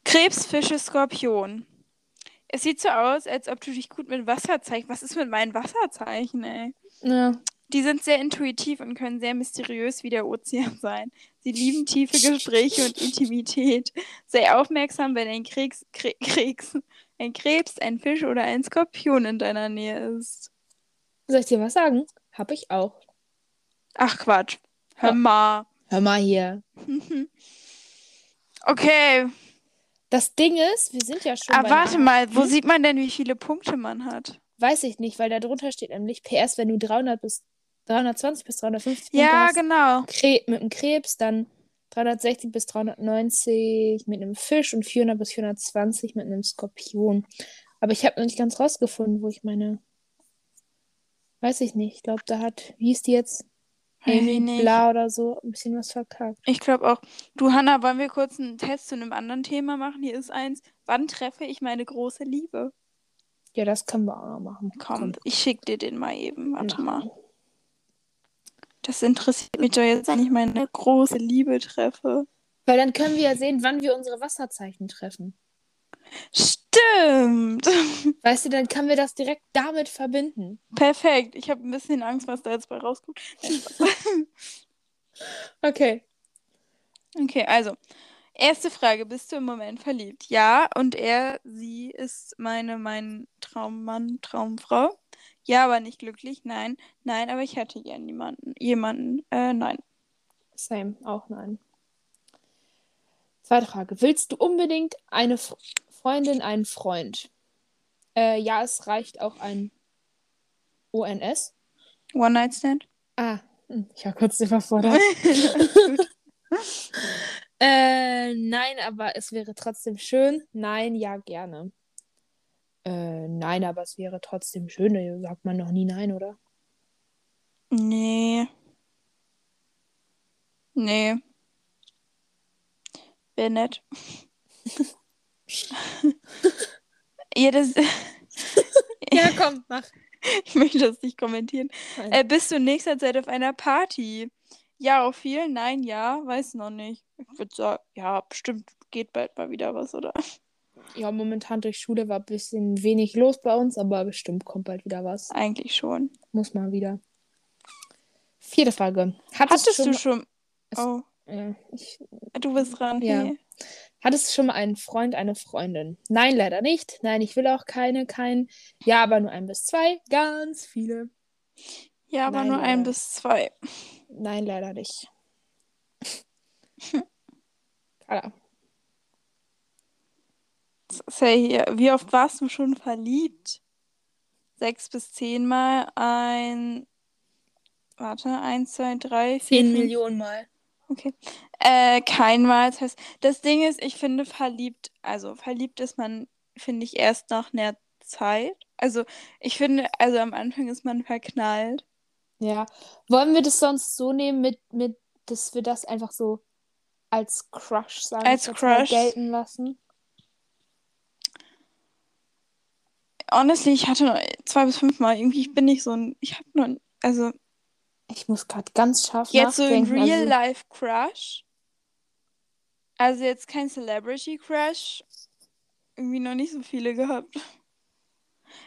Krebs, Fische, Skorpion. Es sieht so aus, als ob du dich gut mit Wasserzeichen. Was ist mit meinen Wasserzeichen, ey? Ja. Die sind sehr intuitiv und können sehr mysteriös wie der Ozean sein. Sie lieben tiefe Gespräche und Intimität. Sei aufmerksam, wenn ein Kriegs, Kriegs, ein Krebs, ein Fisch oder ein Skorpion in deiner Nähe ist. Soll ich dir was sagen? Hab ich auch. Ach Quatsch. Hör mal. Hör mal hier. okay. Das Ding ist, wir sind ja schon. Aber ah, warte mal, wo sieht man denn, wie viele Punkte man hat? Weiß ich nicht, weil da drunter steht nämlich PS, wenn du 300 bis 320 bis 350 Punkte Ja, genau. Kre mit einem Krebs, dann 360 bis 390 mit einem Fisch und 400 bis 420 mit einem Skorpion. Aber ich habe noch nicht ganz rausgefunden, wo ich meine. Weiß ich nicht. Ich glaube, da hat, wie hieß die jetzt? Amy Bla oder so, ein bisschen was verkackt. Ich glaube auch. Du, Hanna, wollen wir kurz einen Test zu einem anderen Thema machen? Hier ist eins. Wann treffe ich meine große Liebe? Ja, das können wir auch noch machen. Komm, Komm. ich schick dir den mal eben. Warte Nein. mal. Das interessiert mich doch jetzt, wenn ich meine große Liebe treffe. Weil dann können wir ja sehen, wann wir unsere Wasserzeichen treffen. Stimmt. Weißt du, dann können wir das direkt damit verbinden. Perfekt. Ich habe ein bisschen Angst, was da jetzt bei rauskommt. okay. Okay, also Erste Frage, bist du im Moment verliebt? Ja, und er, sie ist meine, mein Traummann, Traumfrau. Ja, aber nicht glücklich. Nein, nein, aber ich hätte gern jemanden. Jemanden. Äh, nein. Same, auch nein. Zweite Frage. Willst du unbedingt eine Freundin, einen Freund? Äh, ja, es reicht auch ein ONS. One Night Stand? Ah, hm, ich war kurz überfordert. Äh, nein, aber es wäre trotzdem schön. Nein, ja, gerne. Äh, nein, aber es wäre trotzdem schön. Da sagt man noch nie nein, oder? Nee. Nee. Wäre nett. ja, das. ja, komm, mach. Ich möchte das nicht kommentieren. Äh, bist du in nächster Zeit auf einer Party? Ja, auf vielen? Nein, ja, weiß noch nicht. Ich würde sagen, ja, bestimmt geht bald mal wieder was, oder? Ja, momentan durch Schule war ein bisschen wenig los bei uns, aber bestimmt kommt bald wieder was. Eigentlich schon. Muss mal wieder. Vierte Frage. Hattest, Hattest du schon. Es... Oh. Ja, ich... Du bist dran. Ja. Hey. Hattest du schon mal einen Freund, eine Freundin? Nein, leider nicht. Nein, ich will auch keine, keinen. Ja, aber nur ein bis zwei. Ganz viele. Ja, aber Nein, nur leider. ein bis zwei. Nein, leider nicht. Carla. Say hier, wie oft warst du schon verliebt? sechs bis zehnmal, ein. Warte, eins, zwei, drei, vier. Zehn Millionen Mal. Okay. Äh, kein Mal. Das heißt, das Ding ist, ich finde verliebt, also verliebt ist man, finde ich, erst nach einer Zeit. Also, ich finde, also am Anfang ist man verknallt. Ja. Wollen wir das sonst so nehmen, mit, mit, dass wir das einfach so als Crush sagen, Als Crush. gelten lassen? Honestly, ich hatte zwei bis fünf Mal. Irgendwie, ich bin nicht so ein, ich habe nur, also Ich muss gerade ganz scharf jetzt so ein also, Real-Life-Crush. Also jetzt kein Celebrity-Crush. Irgendwie noch nicht so viele gehabt.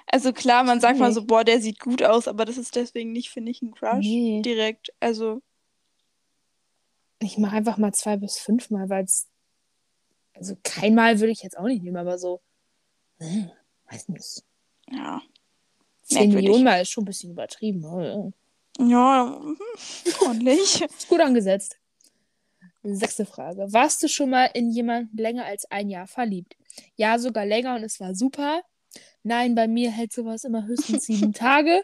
Also klar, man sagt mal Nee. so, boah, der sieht gut aus, aber das ist deswegen nicht, finde ich, ein Crush. Nee. Direkt. Also, ich mache einfach mal zwei bis fünf Mal, weil es. Also kein Mal würde ich jetzt auch nicht nehmen, aber so. äh, Weiß nicht. Ja. Zehn Merkwürdig. Millionen Mal ist schon ein bisschen übertrieben. aber, Ja, ordentlich. Ist gut angesetzt. Sechste Frage. Warst du schon mal in jemanden länger als ein Jahr verliebt? Ja, sogar länger und es war super. Nein, bei mir hält sowas immer höchstens sieben Tage.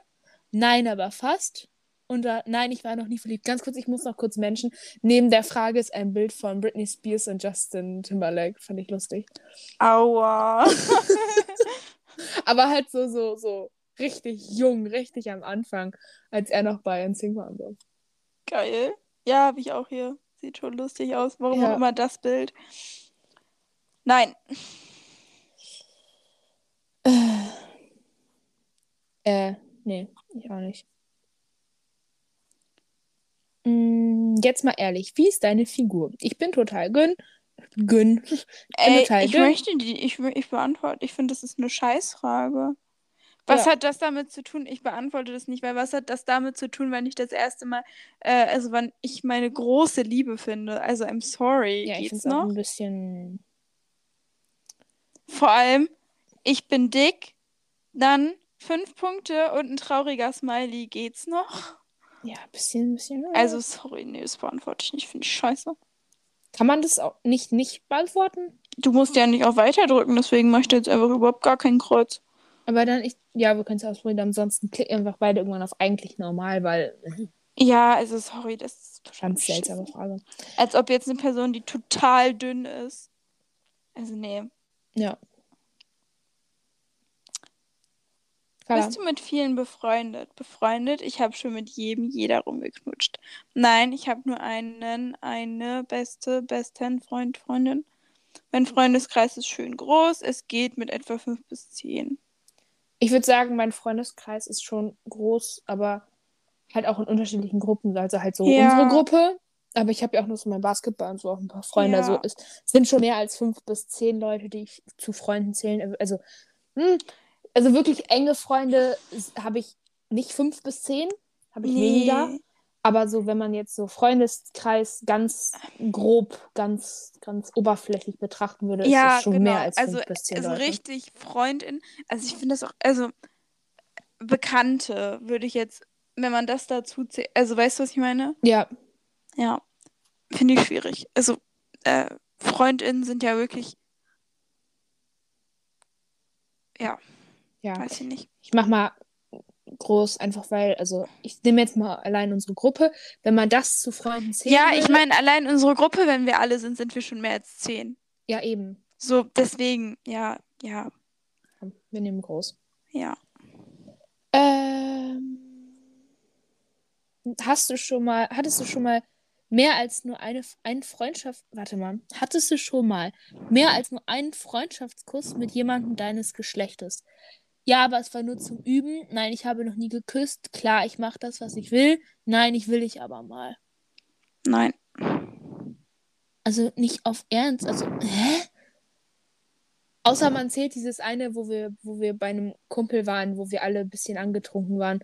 Nein, aber fast. Und da, nein, ich war noch nie verliebt. Ganz kurz, ich muss noch kurz Menschen. Neben der Frage ist ein Bild von Britney Spears und Justin Timberlake. Fand ich lustig. Aua. Aber halt so, so, so richtig jung, richtig am Anfang, als er noch bei NSYNC war und so. Geil. Ja, habe ich auch hier. Sieht schon lustig aus. Warum Ja. auch immer das Bild. Nein. Äh, nee, ich auch nicht. Mm, Jetzt mal ehrlich, wie ist deine Figur? Ich bin total Gönn. Gönn. Ey, ich möchte die, ich, ich beantworte, ich finde, das ist eine Scheißfrage. Was Ja. hat das damit zu tun? Ich beantworte das nicht, weil was hat das damit zu tun, wenn ich das erste Mal, äh, also wann ich meine große Liebe finde? Also, I'm sorry. Ja, ich Geht's auch noch? ein bisschen. Vor allem, ich bin dick, dann fünf Punkte und ein trauriger Smiley. Geht's noch? Ja, ein bisschen, ein bisschen. Also, sorry, nee, das beantworte ich nicht. Finde ich scheiße. Kann man das auch nicht, nicht beantworten? Du musst ja nicht auf Weiter drücken, deswegen mache ich jetzt einfach überhaupt gar kein Kreuz. Aber dann, ich, ja, wir können es ausprobieren. Ansonsten klick einfach beide irgendwann auf eigentlich normal, weil. Ja, also sorry, das ist total Ganz seltsame. Frage. Als ob jetzt eine Person, die total dünn ist. Also nee. Ja. Klar. Bist du mit vielen befreundet? Befreundet? Ich habe schon mit jedem, jeder rumgeknutscht. Nein, ich habe nur einen, eine beste, besten Freund, Freundin. Mein Freundeskreis ist schön groß. Es geht mit etwa fünf bis zehn. Ich würde sagen, mein Freundeskreis ist schon groß, aber halt auch in unterschiedlichen Gruppen. Also halt so Ja. unsere Gruppe. Aber ich habe ja auch nur so mein Basketball und so auch ein paar Freunde. Ja. Also es sind schon mehr als fünf bis zehn Leute, die ich zu Freunden zählen. Also, hm, also wirklich enge Freunde habe ich nicht fünf bis zehn, habe ich weniger. Aber so, wenn man jetzt so Freundeskreis ganz grob, ganz, ganz oberflächlich betrachten würde, Ja, ist es schon genau. mehr als fünf also, bis zehn also Leute. richtig Freundin. Also ich finde das auch, also Bekannte würde ich jetzt, wenn man das dazu zählt, also weißt du, was ich meine? Ja, Ja, finde ich schwierig. Also äh, FreundInnen sind ja wirklich, ja, ja. weiß ich nicht. Ich mach mal groß, einfach weil, also ich nehme jetzt mal allein unsere Gruppe. Wenn man das zu Freunden zählen Ja, ich meine, allein unsere Gruppe, wenn wir alle sind, sind wir schon mehr als zehn. Ja, eben. So, deswegen, ja, ja, wir nehmen groß. ja. Ähm, hast du schon mal, hattest du schon mal mehr als nur eine, eine Freundschaft, warte mal, hattest du schon mal mehr als nur einen Freundschaftskuss mit jemandem deines Geschlechtes? Ja, aber es war nur zum Üben. Nein, ich habe noch nie geküsst. Klar, ich mache das, was ich will. Nein, ich will ich aber mal. Nein. Also nicht auf Ernst. Also, hä? Außer man zählt dieses eine, wo wir, wo wir bei einem Kumpel waren, wo wir alle ein bisschen angetrunken waren.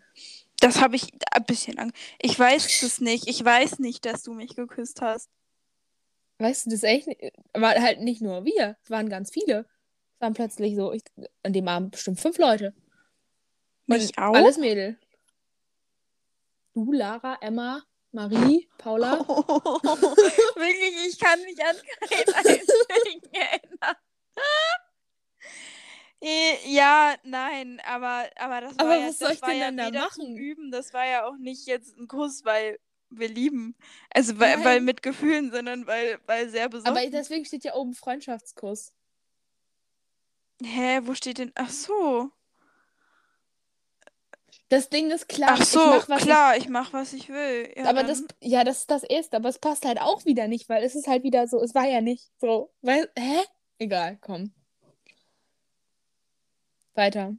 Das habe ich ein bisschen Angst. Ich weiß es nicht. Ich weiß nicht, dass du mich geküsst hast. Weißt du, das echt nicht? Aber halt nicht nur wir, es waren ganz viele. Waren plötzlich so, ich, an dem Abend bestimmt fünf Leute. Mich Und auch? Alles Mädel. Du, Lara, Emma, Marie, Paula. Wirklich, ich kann mich an keinen einzigen erinnern. Äh, Ja, nein, aber, aber das war Aber ja, was soll das ich war denn ja dann da machen? Üben, das war ja auch nicht jetzt ein Kuss, weil wir lieben. Also weil, weil mit Gefühlen, sondern weil, weil sehr besoffen. Aber deswegen steht ja oben Freundschaftskuss. Hä, wo steht denn? Ach so. Das Ding ist klar. Ach so, ich mach, was klar, ich mach, was ich will. Ich, Ja, aber dann- das, ja, das ist das Erste. Aber es passt halt auch wieder nicht, weil es ist halt wieder so, es war ja nicht so. Weil, hä? Egal, komm. Weiter.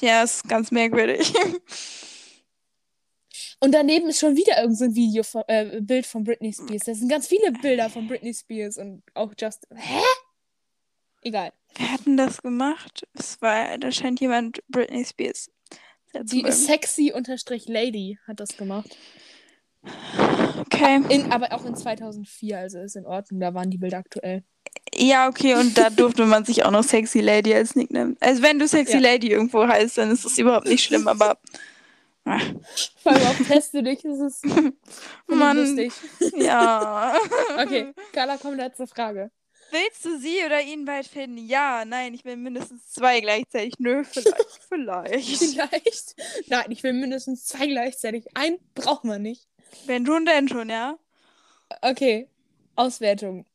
Ja, ist ganz merkwürdig. Und daneben ist schon wieder irgend so ein Video, von, äh, Bild von Britney Spears. Das sind ganz viele Bilder von Britney Spears und auch Just. Hä? Egal. Wer hat denn das gemacht? Es war, da scheint jemand Britney Spears. Die sexy unterstrich Lady hat das gemacht. Okay. In, aber auch in 2004, also ist in Ordnung. Da waren die Bilder aktuell. Ja, okay, und da durfte man sich auch noch Sexy Lady als Nickname. Also wenn du Sexy Ja. Lady irgendwo heißt, dann ist das überhaupt nicht schlimm, aber ah, Vor allem auf Teste dich, das ist Mann. lustig. ja. Okay, Carla, komm letzte Frage. Willst du sie oder ihn bald finden? Ja, nein, ich will mindestens zwei gleichzeitig. Nö, vielleicht, vielleicht. Vielleicht? Nein, ich will mindestens zwei gleichzeitig. Ein braucht man nicht. Wenn schon, denn schon, ja? Okay, Auswertung.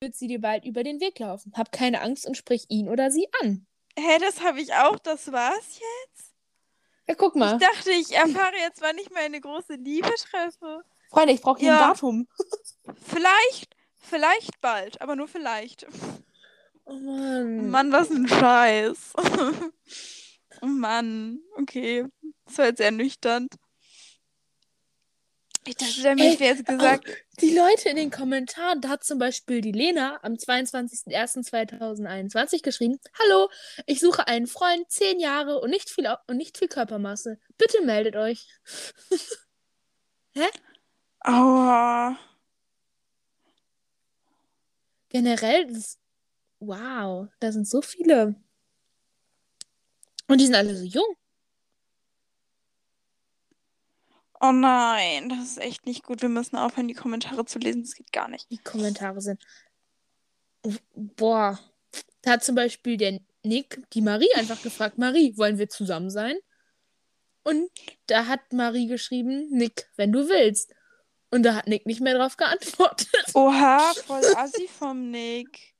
Wird sie dir bald über den Weg laufen? Hab keine Angst und sprich ihn oder sie an. Hä, das habe ich auch, das war's jetzt? Ja, guck mal. Ich dachte, ich erfahre jetzt, wann ich meine große Liebe treffe. Freunde, ich brauche hier Ja. ein Datum. Vielleicht, vielleicht bald, aber nur vielleicht. Oh Mann. Mann, was ein Scheiß. oh Mann, okay. Das war jetzt ernüchternd. Ich dachte, Mensch wäre jetzt gesagt. Die Leute in den Kommentaren, da hat zum Beispiel die Lena am 22.01.2021 geschrieben: Hallo, ich suche einen Freund, 10 Jahre und nicht viel, und nicht viel Körpermasse. Bitte meldet euch. Aua. Generell, das ist, wow, da sind so viele. Und die sind alle so jung. Oh nein, das ist echt nicht gut. Wir müssen aufhören, die Kommentare zu lesen. Das geht gar nicht. Die Kommentare sind. Boah. Da hat zum Beispiel der Nick die Marie einfach gefragt: Marie, wollen wir zusammen sein? Und da hat Marie geschrieben: Nick, wenn du willst. Und da hat Nick nicht mehr drauf geantwortet. Oha, voll assi vom Nick.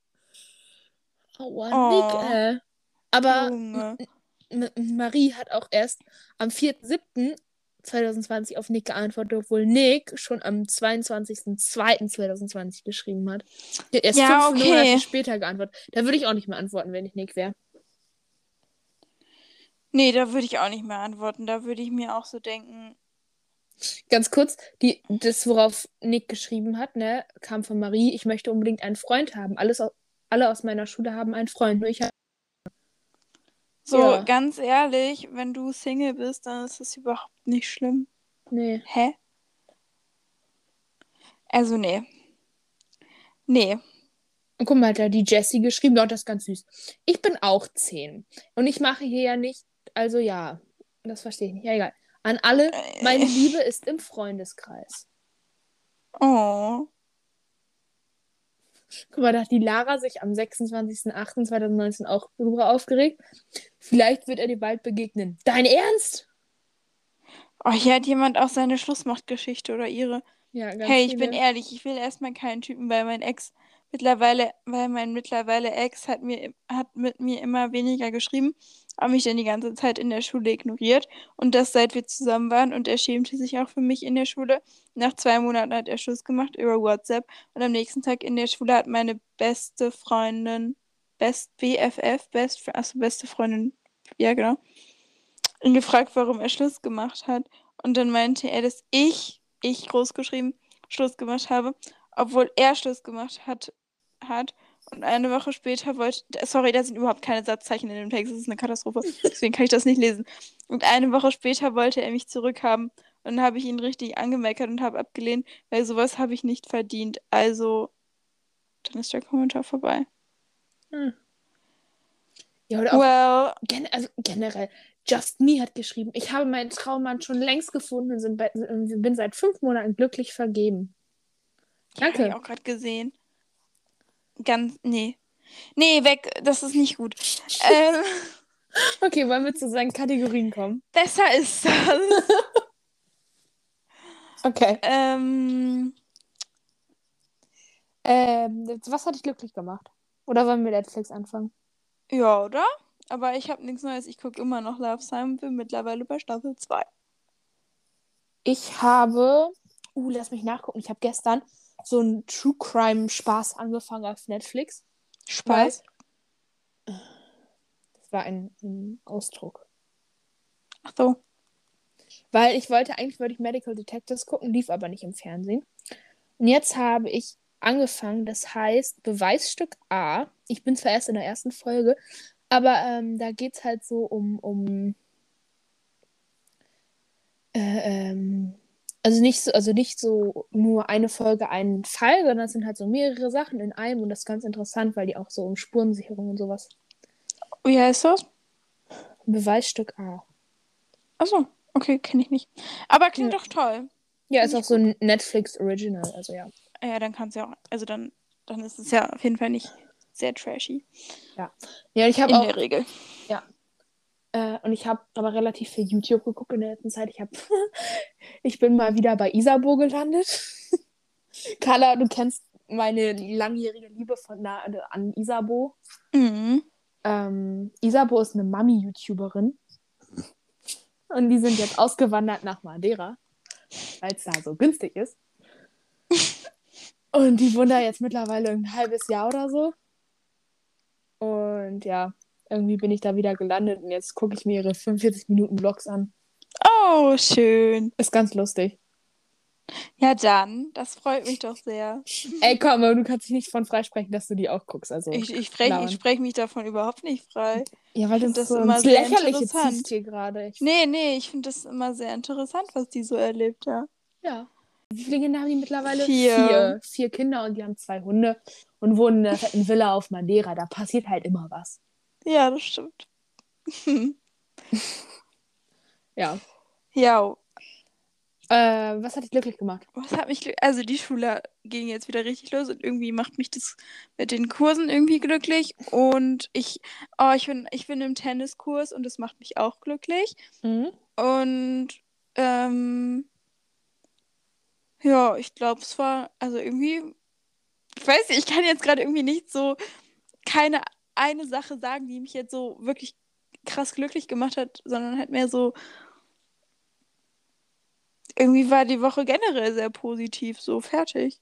Aua, Oh. Nick, äh. Aber Junge. M Marie hat auch erst am 4.7.2020 auf Nick geantwortet, obwohl Nick schon am 22.02.2020 geschrieben hat. Der hat erst Ja, fünf okay. Monate später geantwortet. Da würde ich auch nicht mehr antworten, wenn ich Nick wäre. Nee, da würde ich auch nicht mehr antworten. Da würde ich mir auch so denken. Ganz kurz, die, das, worauf Nick geschrieben hat, ne, kam von Marie, ich möchte unbedingt einen Freund haben. Alles, alle aus meiner Schule haben einen Freund, nur ich habe. So, Ja. ganz ehrlich, wenn du Single bist, dann ist das überhaupt nicht schlimm. Nee. Hä? Also, nee. Nee. Und guck mal, hat da die Jessie geschrieben, dort das ist ganz süß. Ich bin auch 10. Und ich mache hier ja nicht, also ja, das verstehe ich nicht. Ja, egal. An alle, meine Liebe ist im Freundeskreis. Oh. Guck mal, da hat die Lara sich am 26.08.2019 auch darüber aufgeregt. Vielleicht wird er dir bald begegnen. Dein Ernst? Oh, hier hat jemand auch seine Schlussmachtgeschichte oder ihre. Ja, ganz Hey, ich viele. bin ehrlich, ich will erstmal keinen Typen, weil mein Ex mittlerweile, weil mein mittlerweile Ex hat mir hat mit mir immer weniger geschrieben, aber mich dann die ganze Zeit in der Schule ignoriert. Und das seit wir zusammen waren und er schämte sich auch für mich in der Schule. Nach zwei Monaten hat er Schluss gemacht über WhatsApp und am nächsten Tag in der Schule hat meine beste Freundin, Best BFF, Best, achso, beste Freundin, ja genau, ihn gefragt, warum er Schluss gemacht hat. Und dann meinte er, dass ich, ich groß geschrieben, Schluss gemacht habe, obwohl er Schluss gemacht hat, hat. Und eine Woche später wollte, sorry, da sind überhaupt keine Satzzeichen in dem Text, das ist eine Katastrophe, deswegen kann ich das nicht lesen. Und eine Woche später wollte er mich zurückhaben und dann habe ich ihn richtig angemeckert und habe abgelehnt, weil sowas habe ich nicht verdient. Also, dann ist der Kommentar vorbei. Ja, oder auch Well, gen also generell. Just Me hat geschrieben, ich habe meinen Traummann schon längst gefunden und bin seit fünf Monaten glücklich vergeben. Ja, habe ich Danke. auch gerade gesehen. Ganz, nee. Nee, weg, das ist nicht gut. ähm, Okay, wollen wir zu seinen Kategorien kommen? besser ist das. Okay. ähm, Ähm, was hat dich glücklich gemacht? Oder wollen wir Netflix anfangen? ja, oder? Aber ich habe nichts Neues. Ich gucke immer noch Love Simon, bin mittlerweile bei Staffel 2. Ich habe, uh, lass mich nachgucken. Ich habe gestern so einen True Crime Spaß angefangen auf Netflix. Spaß. Das war ein, ein Ausdruck. Ach so. Weil ich wollte, eigentlich wollte ich Medical Detectives gucken, lief aber nicht im Fernsehen. Und jetzt habe ich angefangen, das heißt Beweisstück A. Ich bin zwar erst in der ersten Folge, aber ähm, da geht es halt so um, um äh, ähm, also nicht so, also nicht so nur eine Folge, einen Fall, sondern es sind halt so mehrere Sachen in einem und das ist ganz interessant, weil die auch so um Spurensicherung und sowas. Wie heißt das? Beweisstück A. Achso, okay, kenne ich nicht. Aber klingt Ja. doch toll. Ja, ist auch so ein Netflix Original, also ja. Ja, dann kann es ja auch, also dann, dann ist es ja auf jeden Fall nicht sehr trashy. Ja, ich habe In auch der Regel. Äh, und ich habe aber relativ viel YouTube geguckt in der letzten Zeit. Ich habe, ich bin mal wieder bei Isabo gelandet. Carla, du kennst meine langjährige Liebe von na, an Isabo. Mhm. Ähm, Isabo ist eine Mami-YouTuberin. Und die sind jetzt ausgewandert nach Madeira, weil es da so günstig ist. Und die wohnen da jetzt mittlerweile ein halbes Jahr oder so. Und ja, irgendwie bin ich da wieder gelandet und jetzt gucke ich mir ihre 45 Minuten Vlogs an. Oh, schön. Ist ganz lustig. Ja, dann, das freut mich doch sehr. Ey, komm, aber du kannst dich nicht von freisprechen, dass du die auch guckst. Also, Ich, ich spreche sprech mich davon überhaupt nicht frei. ja, weil das, das so immer sehr Lächerliche interessant. hier gerade. Nee, nee, ich finde das immer sehr interessant, was die so erlebt, ja. Ja. Wie viele Kinder haben die mittlerweile? Vier. Vier. Vier Kinder und die haben zwei Hunde und wohnen in einer Villa auf Madeira. Da passiert halt immer was. Ja, das stimmt. Ja. ja, Äh, was hat dich glücklich gemacht? was hat mich, also die Schule ging jetzt wieder richtig los und irgendwie macht mich das mit den Kursen irgendwie glücklich und ich, oh, ich bin, ich bin im Tenniskurs und das macht mich auch glücklich Mhm. und, ähm, ja, ich glaube, es war, also irgendwie, ich weiß nicht, ich kann jetzt gerade irgendwie nicht so, keine eine Sache sagen, die mich jetzt so wirklich krass glücklich gemacht hat, sondern halt mehr so, irgendwie war die Woche generell sehr positiv, so fertig.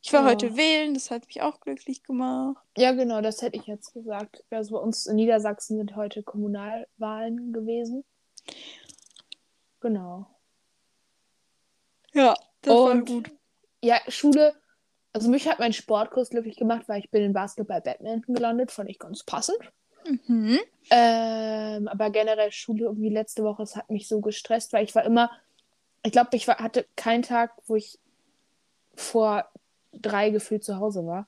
Ich war Ja. heute wählen, das hat mich auch glücklich gemacht. Ja, genau, das hätte ich jetzt gesagt. Also bei uns in Niedersachsen sind heute Kommunalwahlen gewesen. Genau. Ja, das war Und gut. ja, Schule, also mich hat mein Sportkurs glücklich gemacht, weil ich bin in Basketball Badminton gelandet, fand ich ganz passend. Mhm. Ähm, aber generell Schule irgendwie letzte Woche, es hat mich so gestresst, weil ich war immer, ich glaube, ich war, hatte keinen Tag, wo ich vor drei gefühlt zu Hause war.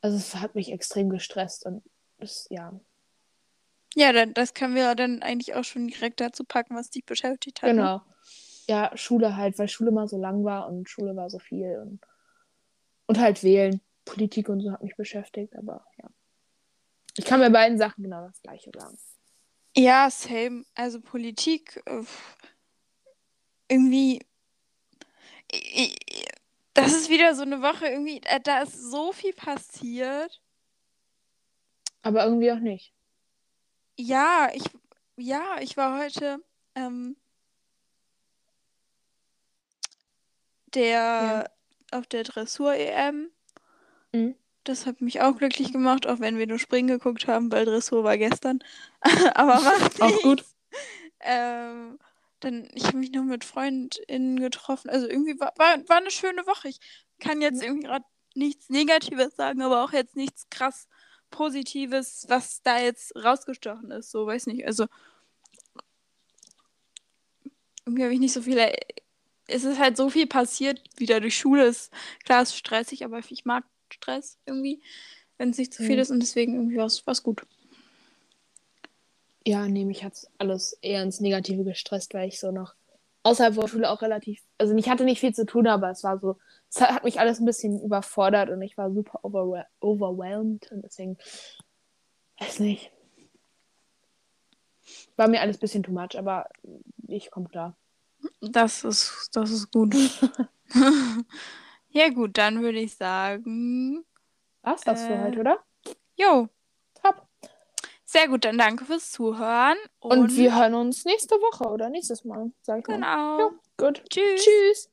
Also es hat mich extrem gestresst und das, ja, Ja, dann, das können wir dann eigentlich auch schon direkt dazu packen, was dich beschäftigt hat. ne? genau. Ja, Schule halt, weil Schule mal so lang war und Schule war so viel und, und halt wählen. Politik und so hat mich beschäftigt, aber ja. Ich kann bei beiden Sachen genau das Gleiche sagen. Ja, same. Also Politik, äh, irgendwie. Das ist wieder so eine Woche, irgendwie, äh, da ist so viel passiert. Aber irgendwie auch nicht. Ja, ich, ja, ich war heute ähm, der auf der Dressur-EM. Mhm. Das hat mich auch glücklich gemacht, auch wenn wir nur Springen geguckt haben, weil Dressur war gestern. Aber macht Auch gut. Ähm, dann, ich habe mich noch mit FreundInnen getroffen. Also irgendwie war, war, war eine schöne Woche. Ich kann jetzt irgendwie gerade nichts Negatives sagen, aber auch jetzt nichts krass Positives, was da jetzt rausgestochen ist. So, weiß nicht. Also irgendwie habe ich nicht so viele. Es ist halt so viel passiert wieder durch Schule. Ist, klar, ist stressig, aber ich mag Stress irgendwie, wenn es nicht zu viel Mhm. ist und deswegen irgendwie war es gut. Ja, nee, mich hat alles eher ins Negative gestresst, weil ich so noch außerhalb der Schule auch relativ, also ich hatte nicht viel zu tun, aber es war so, es hat, hat mich alles ein bisschen überfordert und ich war super overwhel overwhelmed und deswegen, weiß nicht. War mir alles ein bisschen too much, aber ich komme klar. Das ist, das ist gut. ja, gut, dann würde ich sagen. War's das äh, für heute, oder? Jo. Top. Sehr gut, dann danke fürs Zuhören. Und, und wir hören uns nächste Woche oder nächstes Mal, sag ich genau. mal. Genau. Ja, gut. Tschüss. Tschüss.